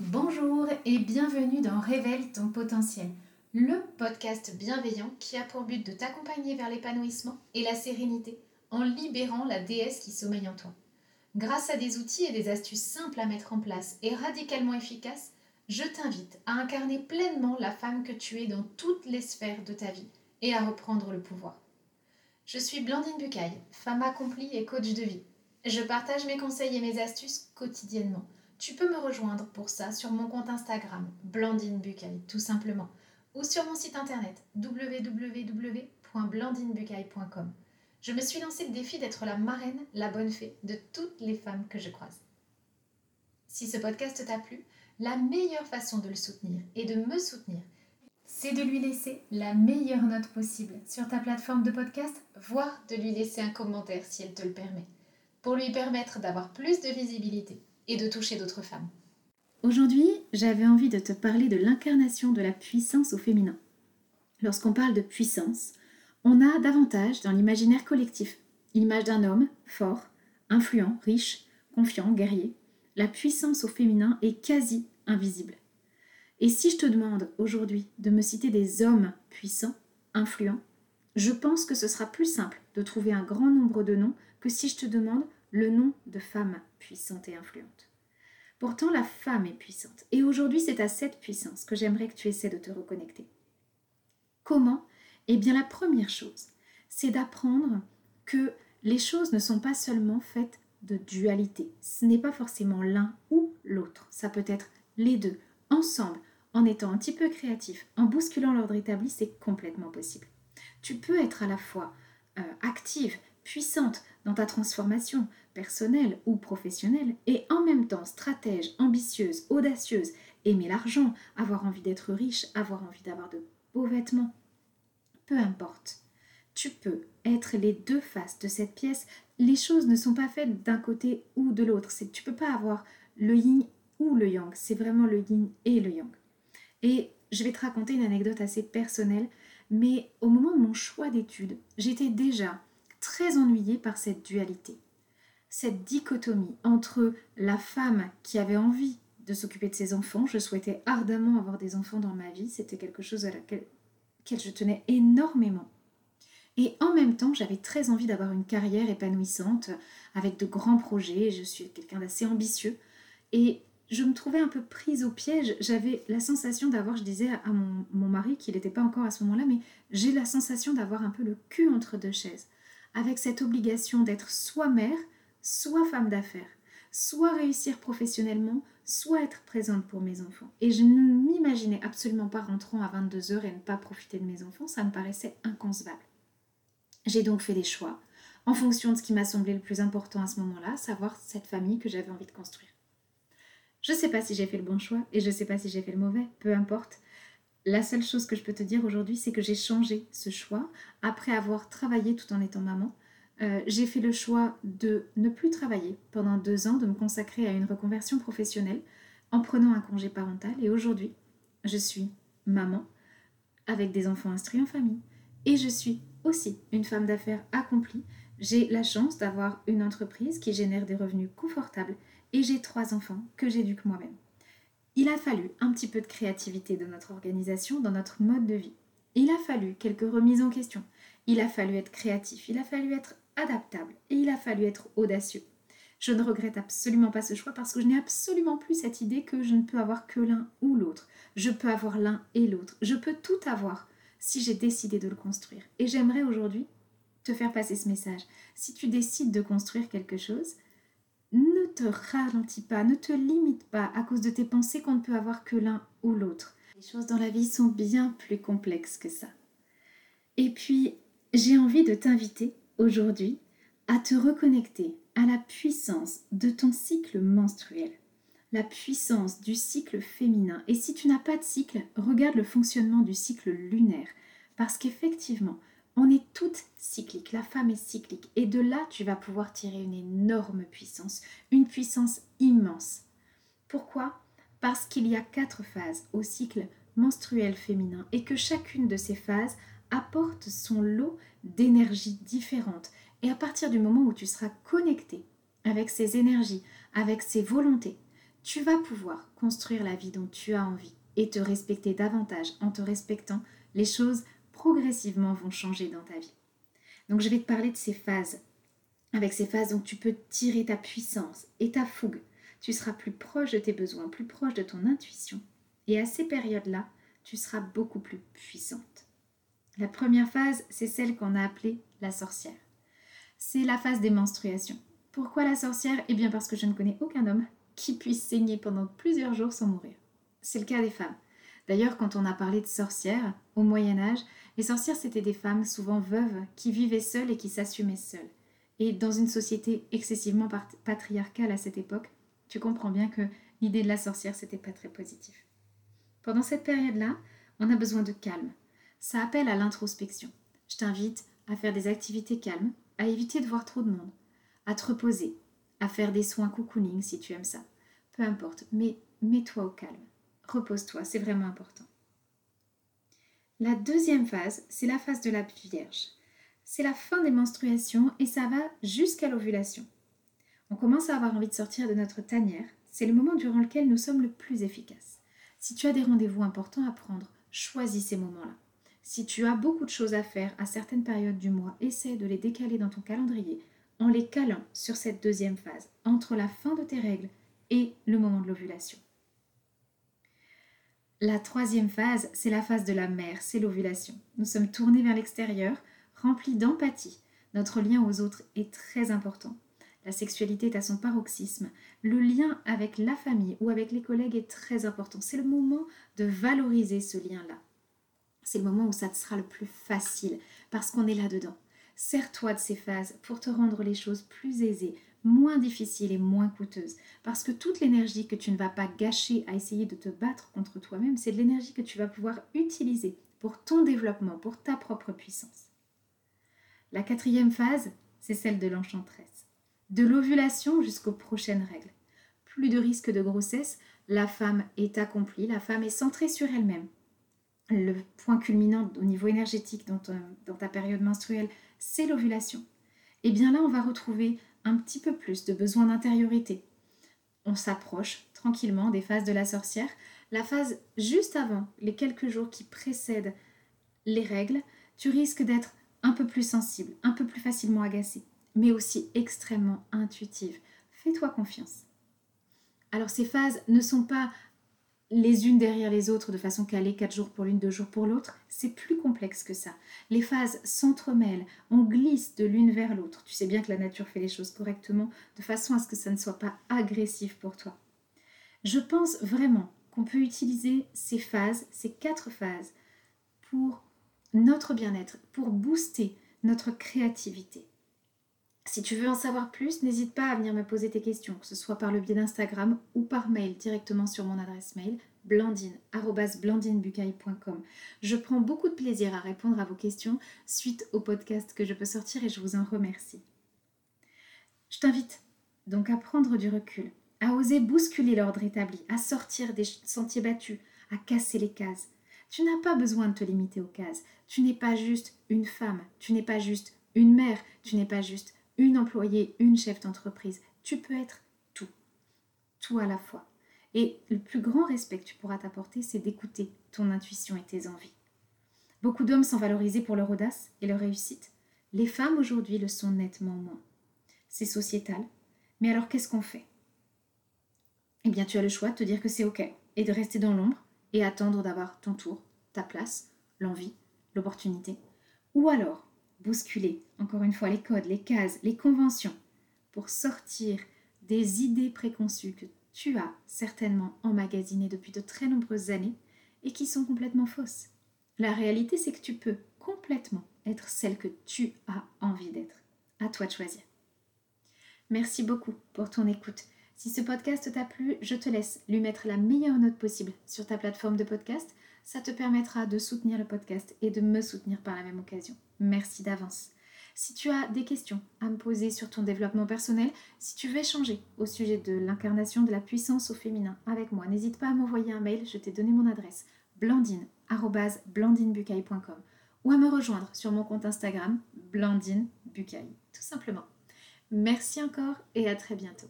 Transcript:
Bonjour et bienvenue dans Révèle ton potentiel, le podcast bienveillant qui a pour but de t'accompagner vers l'épanouissement et la sérénité en libérant la déesse qui sommeille en toi. Grâce à des outils et des astuces simples à mettre en place et radicalement efficaces, je t'invite à incarner pleinement la femme que tu es dans toutes les sphères de ta vie et à reprendre le pouvoir. Je suis Blandine Bucaille, femme accomplie et coach de vie. Je partage mes conseils et mes astuces quotidiennement. Tu peux me rejoindre pour ça sur mon compte Instagram, Blandine Bucaille, tout simplement, ou sur mon site internet www.blandinebucaille.com. Je me suis lancé le défi d'être la marraine, la bonne fée de toutes les femmes que je croise. Si ce podcast t'a plu, la meilleure façon de le soutenir et de me soutenir, c'est de lui laisser la meilleure note possible sur ta plateforme de podcast, voire de lui laisser un commentaire si elle te le permet, pour lui permettre d'avoir plus de visibilité et de toucher d'autres femmes. Aujourd'hui, j'avais envie de te parler de l'incarnation de la puissance au féminin. Lorsqu'on parle de puissance, on a davantage dans l'imaginaire collectif l'image d'un homme fort, influent, riche, confiant, guerrier. La puissance au féminin est quasi invisible. Et si je te demande aujourd'hui de me citer des hommes puissants, influents, je pense que ce sera plus simple de trouver un grand nombre de noms que si je te demande le nom de femmes puissantes et influentes. Pourtant, la femme est puissante. Et aujourd'hui, c'est à cette puissance que j'aimerais que tu essaies de te reconnecter. Comment? Eh bien, la première chose, c'est d'apprendre que les choses ne sont pas seulement faites de dualité. Ce n'est pas forcément l'un ou l'autre. Ça peut être les deux, ensemble, en étant un petit peu créatif, en bousculant l'ordre établi, c'est complètement possible. Tu peux être à la fois euh, active, puissante dans ta transformation personnelle ou professionnelle, et en même temps stratège, ambitieuse, audacieuse, aimer l'argent, avoir envie d'être riche, avoir envie d'avoir de beaux vêtements. Peu importe. Tu peux être les deux faces de cette pièce. Les choses ne sont pas faites d'un côté ou de l'autre. Tu peux pas avoir le yin ou le yang. C'est vraiment le yin et le yang. Et je vais te raconter une anecdote assez personnelle, mais au moment de mon choix d'études, j'étais déjà très ennuyée par cette dualité, cette dichotomie entre la femme qui avait envie de s'occuper de ses enfants, je souhaitais ardemment avoir des enfants dans ma vie, c'était quelque chose à laquelle, je tenais énormément. Et en même temps, j'avais très envie d'avoir une carrière épanouissante, avec de grands projets, je suis quelqu'un d'assez ambitieux. Et je me trouvais un peu prise au piège. J'avais la sensation d'avoir, je disais à mon, mon mari, qu'il n'était pas encore à ce moment-là, mais j'ai la sensation d'avoir un peu le cul entre deux chaises, avec cette obligation d'être soit mère, soit femme d'affaires, soit réussir professionnellement, soit être présente pour mes enfants. Et je ne m'imaginais absolument pas rentrant à 22 heures et ne pas profiter de mes enfants, ça me paraissait inconcevable. J'ai donc fait des choix en fonction de ce qui m'a semblé le plus important à ce moment-là, savoir cette famille que j'avais envie de construire. Je ne sais pas si j'ai fait le bon choix et je ne sais pas si j'ai fait le mauvais, peu importe. La seule chose que je peux te dire aujourd'hui, c'est que j'ai changé ce choix après avoir travaillé tout en étant maman. Euh, j'ai fait le choix de ne plus travailler pendant deux ans, de me consacrer à une reconversion professionnelle en prenant un congé parental. Et aujourd'hui, je suis maman avec des enfants instruits en famille. Et je suis aussi une femme d'affaires accomplie. J'ai la chance d'avoir une entreprise qui génère des revenus confortables et j'ai trois enfants que j'éduque moi-même. Il a fallu un petit peu de créativité dans notre organisation, dans notre mode de vie. Il a fallu quelques remises en question. Il a fallu être créatif, il a fallu être adaptable et il a fallu être audacieux. Je ne regrette absolument pas ce choix parce que je n'ai absolument plus cette idée que je ne peux avoir que l'un ou l'autre. Je peux avoir l'un et l'autre. Je peux tout avoir si j'ai décidé de le construire. Et j'aimerais aujourd'hui te faire passer ce message. Si tu décides de construire quelque chose, te ralentis pas, ne te limite pas à cause de tes pensées qu'on ne peut avoir que l'un ou l'autre. Les choses dans la vie sont bien plus complexes que ça. Et puis, j'ai envie de t'inviter aujourd'hui à te reconnecter à la puissance de ton cycle menstruel, la puissance du cycle féminin. Et si tu n'as pas de cycle, regarde le fonctionnement du cycle lunaire, parce qu'effectivement, on est toutes cycliques, la femme est cyclique. Et de là, tu vas pouvoir tirer une énorme puissance, une puissance immense. Pourquoi? Parce qu'il y a quatre phases au cycle menstruel féminin et que chacune de ces phases apporte son lot d'énergies différentes. Et à partir du moment où tu seras connecté avec ces énergies, avec ces volontés, tu vas pouvoir construire la vie dont tu as envie et te respecter davantage en te respectant, les choses progressivement vont changer dans ta vie. Donc je vais te parler de ces phases. Avec ces phases, donc tu peux tirer ta puissance et ta fougue. Tu seras plus proche de tes besoins, plus proche de ton intuition. Et à ces périodes-là, tu seras beaucoup plus puissante. La première phase, c'est celle qu'on a appelée la sorcière. C'est la phase des menstruations. Pourquoi la sorcière? Eh bien parce que je ne connais aucun homme qui puisse saigner pendant plusieurs jours sans mourir. C'est le cas des femmes. D'ailleurs, quand on a parlé de sorcières, au Moyen Âge, les sorcières, c'étaient des femmes souvent veuves qui vivaient seules et qui s'assumaient seules. Et dans une société excessivement patriarcale à cette époque, tu comprends bien que l'idée de la sorcière, c'était pas très positif. Pendant cette période-là, on a besoin de calme. Ça appelle à l'introspection. Je t'invite à faire des activités calmes, à éviter de voir trop de monde, à te reposer, à faire des soins cocooning si tu aimes ça. Peu importe, mais mets-toi au calme. Repose-toi, c'est vraiment important. La deuxième phase, c'est la phase de la Vierge. C'est la fin des menstruations et ça va jusqu'à l'ovulation. On commence à avoir envie de sortir de notre tanière. C'est le moment durant lequel nous sommes le plus efficaces. Si tu as des rendez-vous importants à prendre, choisis ces moments-là. Si tu as beaucoup de choses à faire à certaines périodes du mois, essaie de les décaler dans ton calendrier en les calant sur cette deuxième phase, entre la fin de tes règles et le moment de l'ovulation. La troisième phase, c'est la phase de la mère, c'est l'ovulation. Nous sommes tournés vers l'extérieur, remplis d'empathie. Notre lien aux autres est très important. La sexualité est à son paroxysme. Le lien avec la famille ou avec les collègues est très important. C'est le moment de valoriser ce lien-là. C'est le moment où ça te sera le plus facile parce qu'on est là-dedans. Sers-toi de ces phases pour te rendre les choses plus aisées, moins difficiles et moins coûteuses. Parce que toute l'énergie que tu ne vas pas gâcher à essayer de te battre contre toi-même, c'est de l'énergie que tu vas pouvoir utiliser pour ton développement, pour ta propre puissance. La quatrième phase, c'est celle de l'enchanteresse. De l'ovulation jusqu'aux prochaines règles. Plus de risque de grossesse, la femme est accomplie, la femme est centrée sur elle-même. Le point culminant au niveau énergétique dans, dans ta période menstruelle, c'est l'ovulation. Et eh bien là, on va retrouver petit peu plus de besoin d'intériorité. On s'approche tranquillement des phases de la sorcière. La phase juste avant, les quelques jours qui précèdent les règles, tu risques d'être un peu plus sensible, un peu plus facilement agacé, mais aussi extrêmement intuitive. Fais-toi confiance. Alors ces phases ne sont pas les unes derrière les autres de façon calée, quatre jours pour l'une, deux jours pour l'autre, c'est plus complexe que ça. Les phases s'entremêlent, on glisse de l'une vers l'autre. Tu sais bien que la nature fait les choses correctement, de façon à ce que ça ne soit pas agressif pour toi. Je pense vraiment qu'on peut utiliser ces phases, ces quatre phases, pour notre bien-être, pour booster notre créativité. Si tu veux en savoir plus, n'hésite pas à venir me poser tes questions, que ce soit par le biais d'Instagram ou par mail directement sur mon adresse mail blandine.blandinebucaille.com. Je prends beaucoup de plaisir à répondre à vos questions suite au podcast que je peux sortir et je vous en remercie. Je t'invite donc à prendre du recul, à oser bousculer l'ordre établi, à sortir des sentiers battus, à casser les cases. Tu n'as pas besoin de te limiter aux cases. Tu n'es pas juste une femme, tu n'es pas juste une mère, tu n'es pas juste une employée, une chef d'entreprise. Tu peux être tout, tout à la fois. Et le plus grand respect que tu pourras t'apporter, c'est d'écouter ton intuition et tes envies. Beaucoup d'hommes sont valorisés pour leur audace et leur réussite. Les femmes aujourd'hui le sont nettement moins. C'est sociétal. Mais alors qu'est-ce qu'on fait? Eh bien, tu as le choix de te dire que c'est OK et de rester dans l'ombre et attendre d'avoir ton tour, ta place, l'envie, l'opportunité. Ou alors bousculer, encore une fois, les codes, les cases, les conventions, pour sortir des idées préconçues que tu as certainement emmagasinées depuis de très nombreuses années et qui sont complètement fausses. La réalité, c'est que tu peux complètement être celle que tu as envie d'être. À toi de choisir. Merci beaucoup pour ton écoute. Si ce podcast t'a plu, je te laisse lui mettre la meilleure note possible sur ta plateforme de podcast. Ça te permettra de soutenir le podcast et de me soutenir par la même occasion. Merci d'avance. Si tu as des questions à me poser sur ton développement personnel, si tu veux échanger au sujet de l'incarnation de la puissance au féminin avec moi, n'hésite pas à m'envoyer un mail, je t'ai donné mon adresse blandine.blandinebucaille.com ou à me rejoindre sur mon compte Instagram blandine tout simplement. Merci encore et à très bientôt.